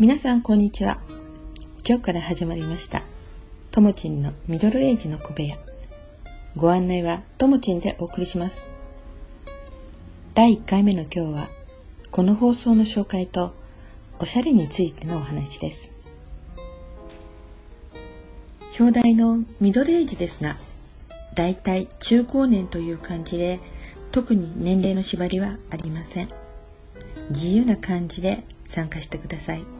皆さんこんにちは。今日から始まりました。ともちんのミドルエイジの小部屋。ご案内はともちんでお送りします。第1回目の今日はこの放送の紹介とおしゃれについてのお話です。表題のミドルエイジですがだいたい中高年という感じで特に年齢の縛りはありません。自由な感じで参加してください。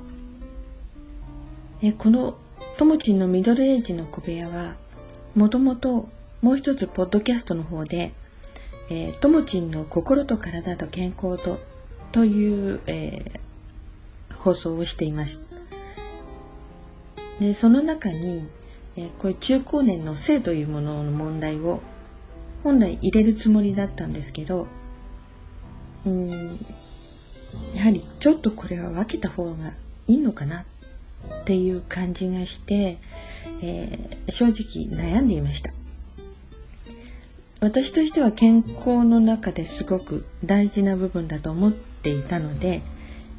えこのともちんのミドルエイジの小部屋はもともともう一つポッドキャストの方で、ともちんの心と体と健康とという、えー、放送をしています。でその中に、えー、これ中高年の性というものの問題を本来入れるつもりだったんですけどうんやはりちょっとこれは分けた方がいいのかなっていう感じがして、えー、正直悩んでいました。私としては健康の中ですごく大事な部分だと思っていたので、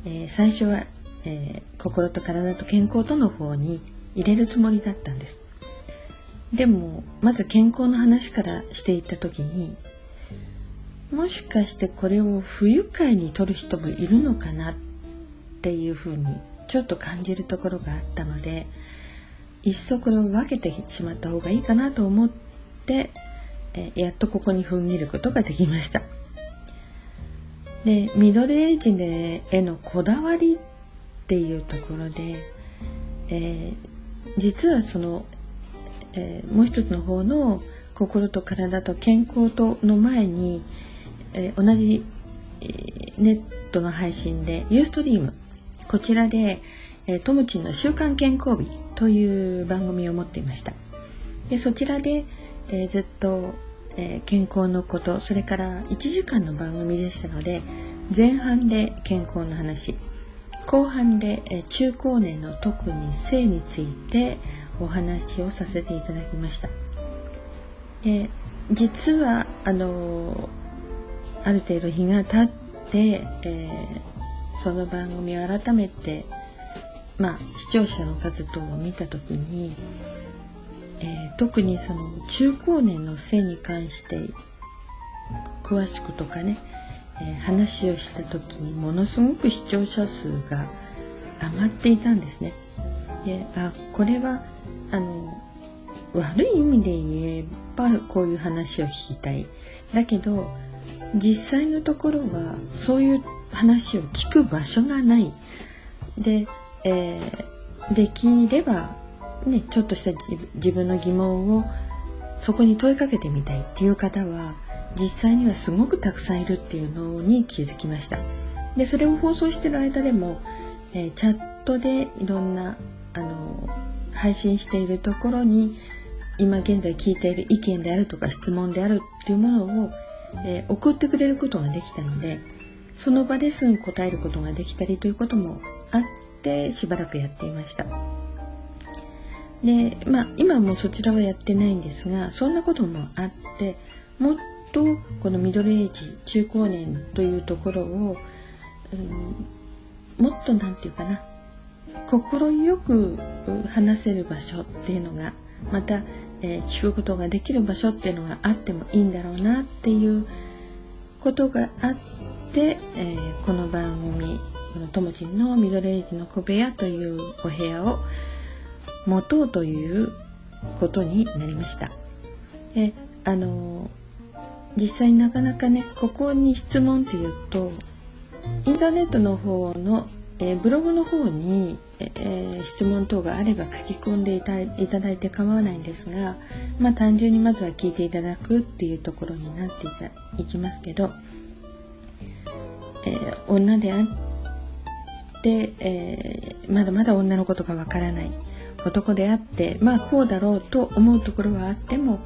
えー、最初は、えー、心と体と健康との方に入れるつもりだったんです。でもまず健康の話からしていった時にもしかしてこれを不愉快に取る人もいるのかなっていうふうにちょっと感じるところがあったのでいっそこれを分けてしまった方がいいかなと思って、えやっとここに踏ん切ることができました。でミドルエイジへのこだわりっていうところで、えー、実はその、えー、もう一つの方の心と体と健康との前に、えー、同じ、ネットの配信でユーストリームこちらで、えトムチンの週刊健康日という番組を持っていました。でそちらで、えー、ずっと、えー、健康のことそれから1時間の番組でしたので前半で健康の話後半で、え、中高年の特に性についてお話をさせていただきました。で実はあのある程度日が経って、えその番組を改めて、まあ、視聴者の数等を見た時に、えー、特にその中高年の性に関して詳しくとかね、えー、話をした時にものすごく視聴者数が上がっていたんですね。であこれはあの悪い意味で言えばこういう話を聞きたい。だけど実際のところはそういう話を聞く場所がない。で、えー、できれば、ね、ちょっとした自分の疑問をそこに問いかけてみたいっていう方は実際にはすごくたくさんいるっていうのに気づきました。でそれを放送してる間でも、えー、チャットでいろんなあの配信しているところに今現在聞いている意見であるとか質問であるっていうものを、えー、送ってくれることができたのでその場ですぐ答えることができたりということもあってしばらくやっていました。でまあ今もそちらはやってないんですがそんなこともあってもっとこのミドルエイジ中高年というところを、うん、もっと何て言うかな快く話せる場所っていうのがまた、えー、聞くことができる場所っていうのがあってもいいんだろうなっていうことがあってで、えー、この番組ともちんのミドルエイジの小部屋というお部屋を持とうということになりました。であの実際なかなかねここに質問っていうとインターネットの方の、えー、ブログの方に、えー、質問等があれば書き込んでいたいただいて構わないんですが、まあ、単純にまずは聞いていただくっていうところになっていきますけどえー、女であって、えー、まだまだ女のことがわからない男であってまあこうだろうと思うところはあっても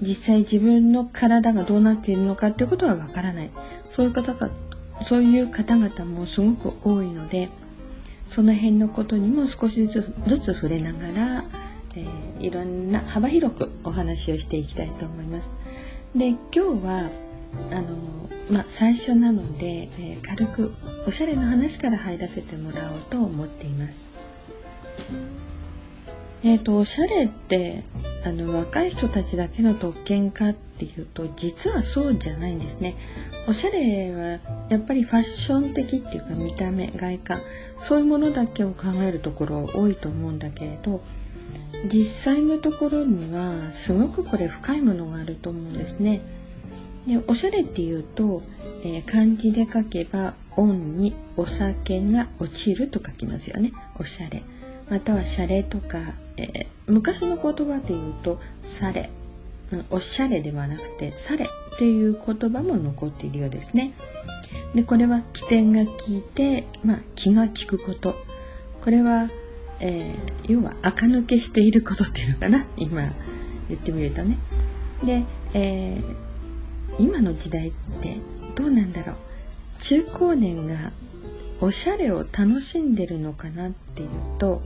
実際自分の体がどうなっているのかということはわからないそういう方がそういう方々もすごく多いのでその辺のことにも少しずつずつ触れながら、えー、いろんな幅広くお話をしていきたいと思います。で今日はあのまあ、最初なので、えー、軽くおしゃれの話から入らせてもらおうと思っています。えっ、ー、とおしゃれってあの若い人たちだけの特権かっていうと実はそうじゃないんですね。おしゃれはやっぱりファッション的っていうか見た目外観そういうものだけを考えるところ多いと思うんだけれど実際のところにはすごくこれ深いものがあると思うんですね。でおしゃれっていうと、えー、漢字で書けば「オン」に「お酒が落ちる」と書きますよねおしゃれ。またはシャレとか、えー、昔の言葉で言うと「され」おしゃれではなくて「され」っていう言葉も残っているようですね。でこれは起点が効いて、まあ、気が利くことこれは、えー、要は垢抜けしていることっていうのかな今言ってみるとね。で、えー、今の時代ってどうなんだろう？中高年がおしゃれを楽しんでるのかなっていうと、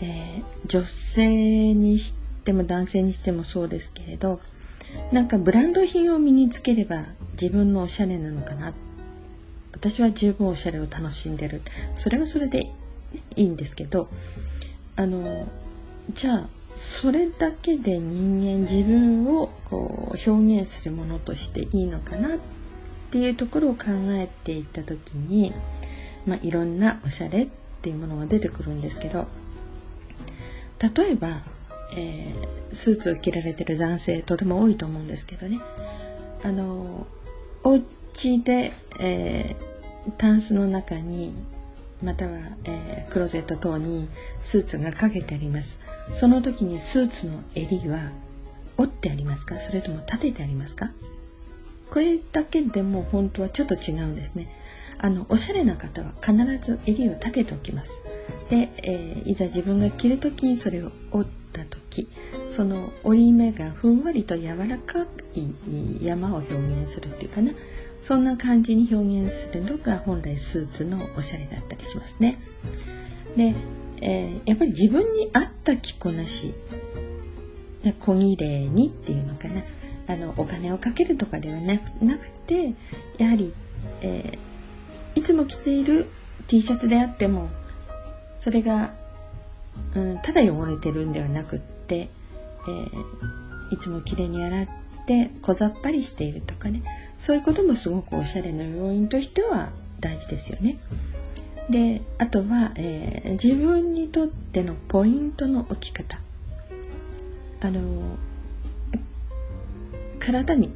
えー、女性にしても男性にしてもそうですけれどなんかブランド品を身につければ自分のおしゃれなのかな。私は十分おしゃれを楽しんでる。それはそれでいいんですけどあのじゃあそれだけで人間自分をこう表現するものとしていいのかなっていうところを考えていった時に、まあ、いろんなおしゃれっていうものが出てくるんですけど例えば、えー、スーツを着られてる男性とても多いと思うんですけどね。あのお家で、えー、タンスの中にまたは、えー、クローゼット等にスーツがかけてあります。その時にスーツの襟は折ってありますか？それとも立ててありますか？これだけでも本当はちょっと違うんですね。あのおしゃれな方は必ず襟を立てておきます。で、えー、いざ自分が着る時にそれを折った時その折り目がふんわりと柔らかい山を表現するっていうかな。そんな感じに表現するのが本来スーツのおしゃれだったりしますね。で、えー、やっぱり自分に合った着こなし。小綺麗にっていうのかな。あのお金をかけるとかではなくてやはり、えー、いつも着ている T シャツであってもそれが、うん、ただ汚れてるんではなくって、えー、いつもきれいに洗って小ざっぱりしているとかね。そういうこともすごくおしゃれの要因としては大事ですよね。であとは、えー、自分にとってのポイントの置き方あの体に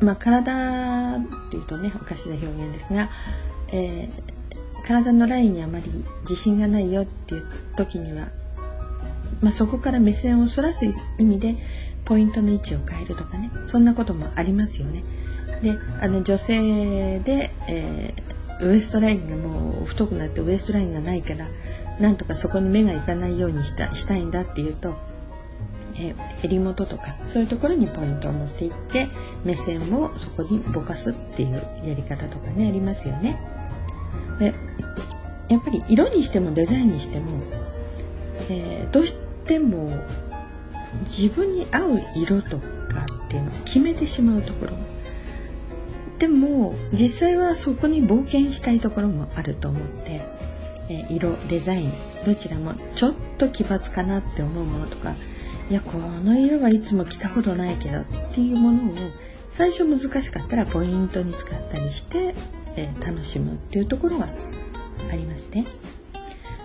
まあ体っていうとねおかしな表現ですが、えー、体のラインにあまり自信がないよっていう時には、まあ、そこから目線をそらす意味でポイントの位置を変えるとかねそんなこともありますよね。であの女性で、え、ウエストラインがもう太くなってウエストラインがないからなんとかそこに目がいかないようにしたしたいんだっていうと、え、襟元とかそういうところにポイントを持っていって目線をそこにぼかすっていうやり方とかねありますよね。でやっぱり色にしてもデザインにしても、えー、どうしても自分に合う色とかっていうのを決めてしまうところでも実際はそこに冒険したいところもあると思って、え色デザインどちらもちょっと奇抜かなって思うものとかいやこの色はいつも着たことないけどっていうものを最初難しかったらポイントに使ったりして、え楽しむっていうところはありますね。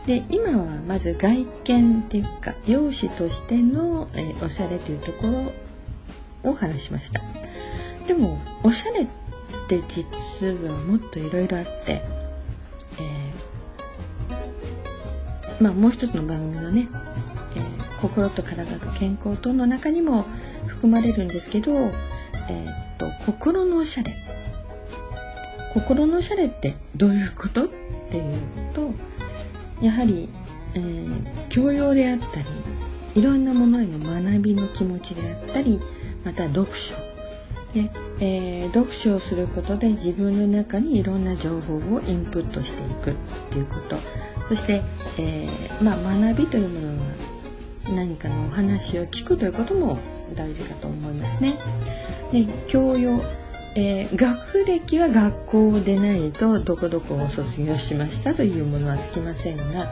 で今はまず外見っていうか容姿としての、えおしゃれというところを話しましたでもおしゃれって実はもっといろいろあって、えー、まあもう一つの番組のね、えー、心と体と健康との中にも含まれるんですけど、えー、っと心のおしゃれ。心のおしゃれってどういうことっていうとやはり、えー、教養であったりいろんなものへの学びの気持ちであったりまた読書。で、えー、読書をすることで自分の中にいろんな情報をインプットしていくっていうこと。そして、えー、まあ、学びというものは何かのお話を聞くということも大事かと思いますね。で教養、えー、学歴は学校でないとどこどこを卒業しましたというものはつきませんが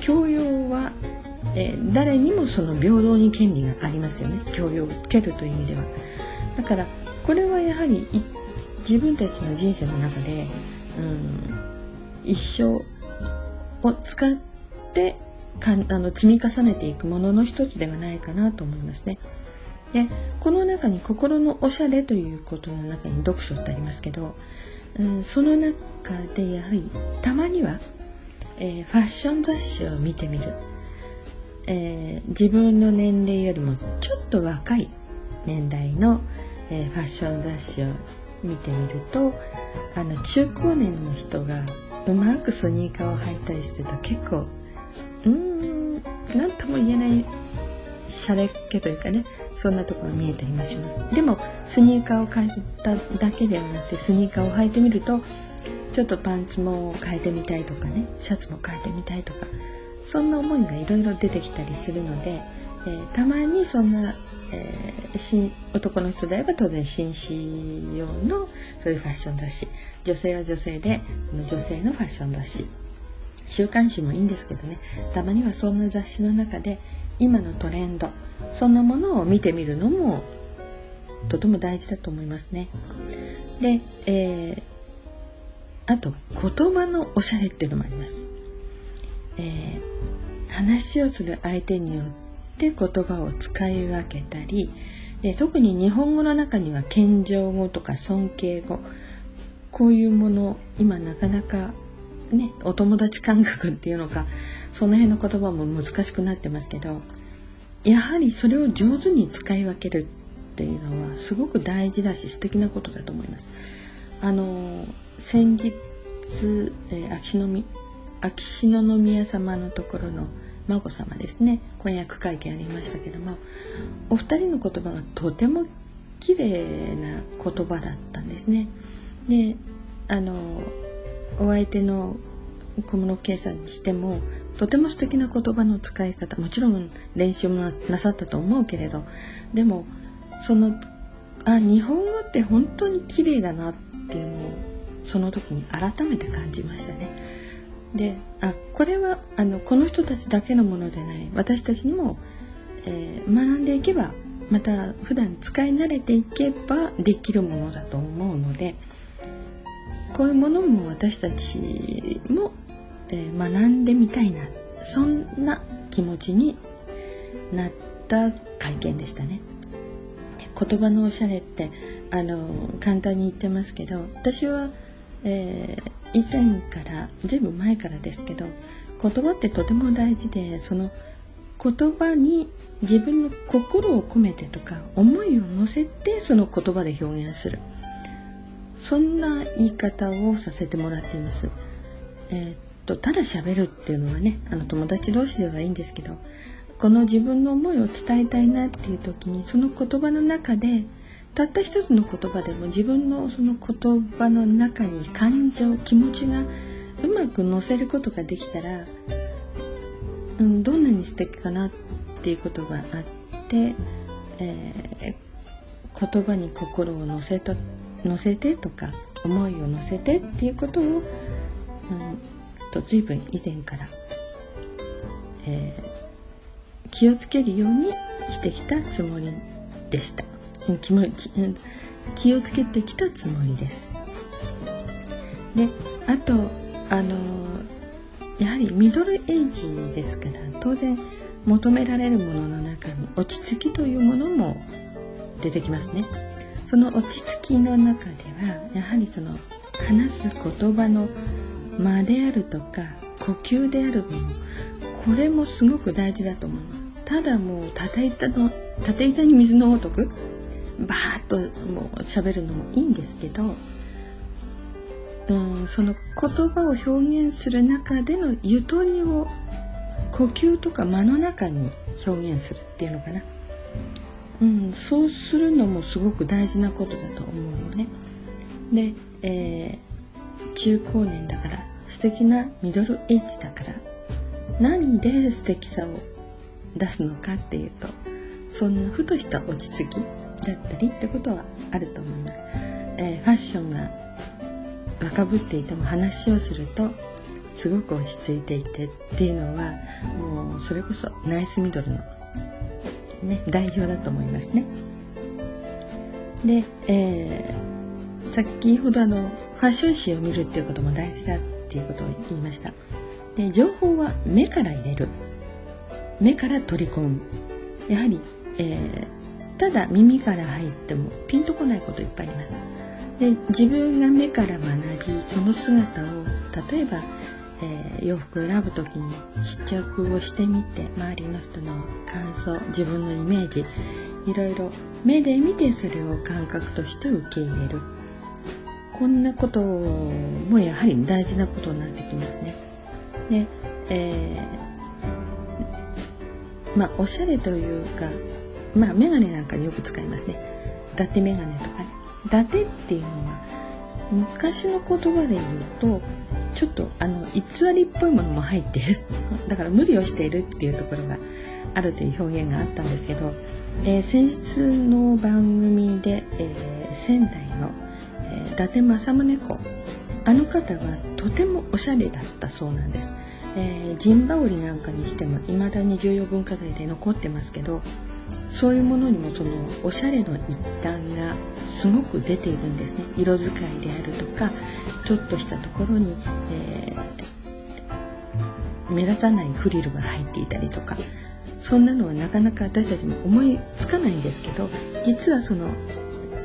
教養は、えー、誰にもその平等に権利がありますよね。教養を受けるという意味では。だからこれはやはり自分たちの人生の中で、うん、一生を使ってかあの積み重ねていくものの一つではないかなと思いますね。でこの中に心のおしゃれということの中に読書ってありますけど、うん、その中でやはりたまには、えー、ファッション雑誌を見てみる、えー、自分の年齢よりもちょっと若い年代の、えー、ファッション雑誌を見てみるとあの中高年の人がうまくスニーカーを履いたりすると結構うーん何とも言えないシャレっ気というかねそんなところ見えたりもします。でもスニーカーを変えただけではなくてスニーカーを履いてみるとちょっとパンツも変えてみたいとかねシャツも変えてみたいとかそんな思いがいろいろ出てきたりするので、えー、たまにそんな、えー、男の人であれば当然紳士用のそういうファッション雑誌女性は女性で女性のファッション雑誌週刊誌もいいんですけどねたまにはそんな雑誌の中で今のトレンドそんなものを見てみるのもとても大事だと思いますね。で、えー、あと言葉のおしゃれっていうのもあります。えー、話をする相手によっって言葉を使い分けたりで特に日本語の中には謙譲語とか尊敬語こういうもの今なかなかねお友達感覚っていうのかその辺の言葉も難しくなってますけどやはりそれを上手に使い分けるっていうのはすごく大事だし素敵なことだと思います。あの先日、えー、秋篠秋篠宮様のところの眞子さまですね婚約会見ありましたけどもお二人の言葉がとても綺麗な言葉だったんですね。であのお相手の小室圭さんにしてもとても素敵な言葉の使い方もちろん練習もなさったと思うけれどでもそのあ日本語って本当に綺麗だなっていうのをその時に改めて感じましたね。であこれはあのこの人たちだけのものでない私たちにも、えー、学んでいけばまた普段使い慣れていけばできるものだと思うのでこういうものも私たちもえー、学んでみたいなそんな気持ちになった会見でしたね。言葉のおしゃれってあの簡単に言ってますけど私は、えー、以前からずいぶん前からですけど言葉ってとても大事でその言葉に自分の心を込めてとか思いを乗せてその言葉で表現するそんな言い方をさせてもらっています。えーとただ喋るっていうのはねあの友達同士ではいいんですけどこの自分の思いを伝えたいなっていう時にその言葉の中でたった一つの言葉でも自分のその言葉の中に感情気持ちがうまく乗せることができたら、うん、どんなに素敵かなっていうことがあって、えー、言葉に心を乗せと乗せてとか思いを乗せてっていうことを、うん、と随分以前から、えー、気をつけるようにしてきたつもりでした。気も気をつけてきたつもりです。であとあのやはりミドルエイジですから当然求められるものの中に落ち着きというものも出てきますね。その落ち着きの中ではやはりその話す言葉の間であるとか呼吸であるものこれもすごく大事だと思うただもう縦板の縦板に水のごとく？バーッともう喋るのもいいんですけどうんその言葉を表現する中でのゆとりを呼吸とか間の中に表現するっていうのかな、うん、そうするのもすごく大事なことだと思うのね。で、え中高年だから素敵なミドルエイジだから何で素敵さを出すのかっていうとそんなふとした落ち着き。だったりってことはあると思います、えー、ファッションが若ぶっていても話をするとすごく落ち着いていてっていうのはもうそれこそナイスミドルの、ね、代表だと思いますね。で、えー、先ほどあのファッション誌を見るっていうことも大事だっていうことを言いました。で情報は目から入れる。目から取り込む。やはり、え、ただ耳から入ってもピンとこないこといっぱいあります。で自分が目から学びその姿を例えば、えー、洋服を選ぶ時に試着をしてみて周りの人の感想自分のイメージいろいろ目で見てそれを感覚として受け入れる。こんなこともやはり大事なことになってきますね。で、えー、まあおしゃれというかまあ眼鏡なんかによく使いますね。伊達眼鏡とかね。伊達っていうのは昔の言葉で言うとちょっとあの偽りっぽいものも入っている。だから無理をしているっていうところがあるという表現があったんですけど、えー、先日の番組で、えー、仙台の、えー、伊達政宗公。あの方はとてもおしゃれだったそうなんです、えー、陣羽織なんかにしても未だに重要文化財で残ってますけどそういうものにもそのおしゃれの一端がすごく出ているんですね。色使いであるとかちょっとしたところに、えー、目立たないフリルが入っていたりとか。そんなのはなかなか私たちも思いつかないんですけど実はその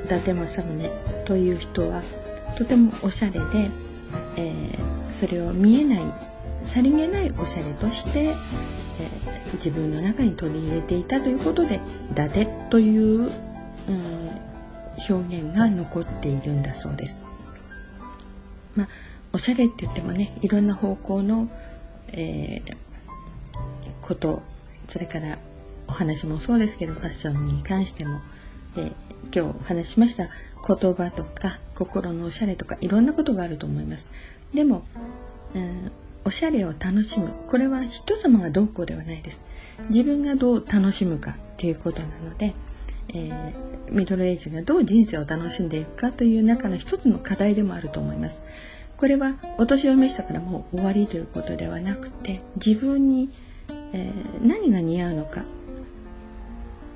伊達政宗という人はとてもおしゃれで、えー、それを見えないさりげないおしゃれとして、えー、自分の中に取り入れていたということで「伊達」という、うん、表現が残っているんだそうです。まあ、おしゃれって言ってもねいろんな方向の、えー、ことそれからお話もそうですけどファッションに関しても、えー、今日お話しました言葉とか心のおしゃれとかいろんなことがあると思います。でも、うんおしゃれを楽しむ。これは人様がどうこうではないです。自分がどう楽しむかということなので、えー、ミドルエイジがどう人生を楽しんでいくかという中の一つの課題でもあると思います。これはお年を召したからもう終わりということではなくて自分に、えー、何が似合うのか。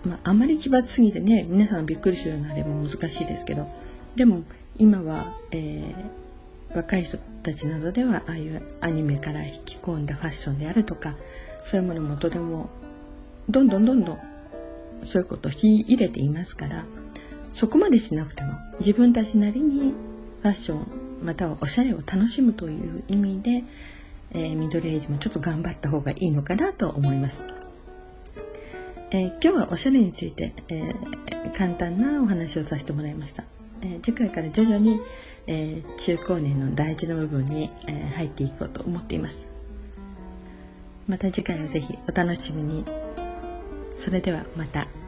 まあ、あまり奇抜すぎてね皆さんびっくりするようなあれも難しいですけど。でも今は、えー、若い人たちなどではああいうアニメから引き込んだファッションであるとかそういうものもとてもどんどんどんどんそういうことを引き入れていますからそこまでしなくても自分たちなりにファッションまたはおしゃれを楽しむという意味で、えー、ミドルエイジもちょっと頑張った方がいいのかなと思います。えー、今日はおしゃれについて、えー、簡単なお話をさせてもらいました。え次回から徐々に、えー、中高年の大事な部分に、えー、入っていこうと思っていますまた次回はぜひお楽しみにそれではまた。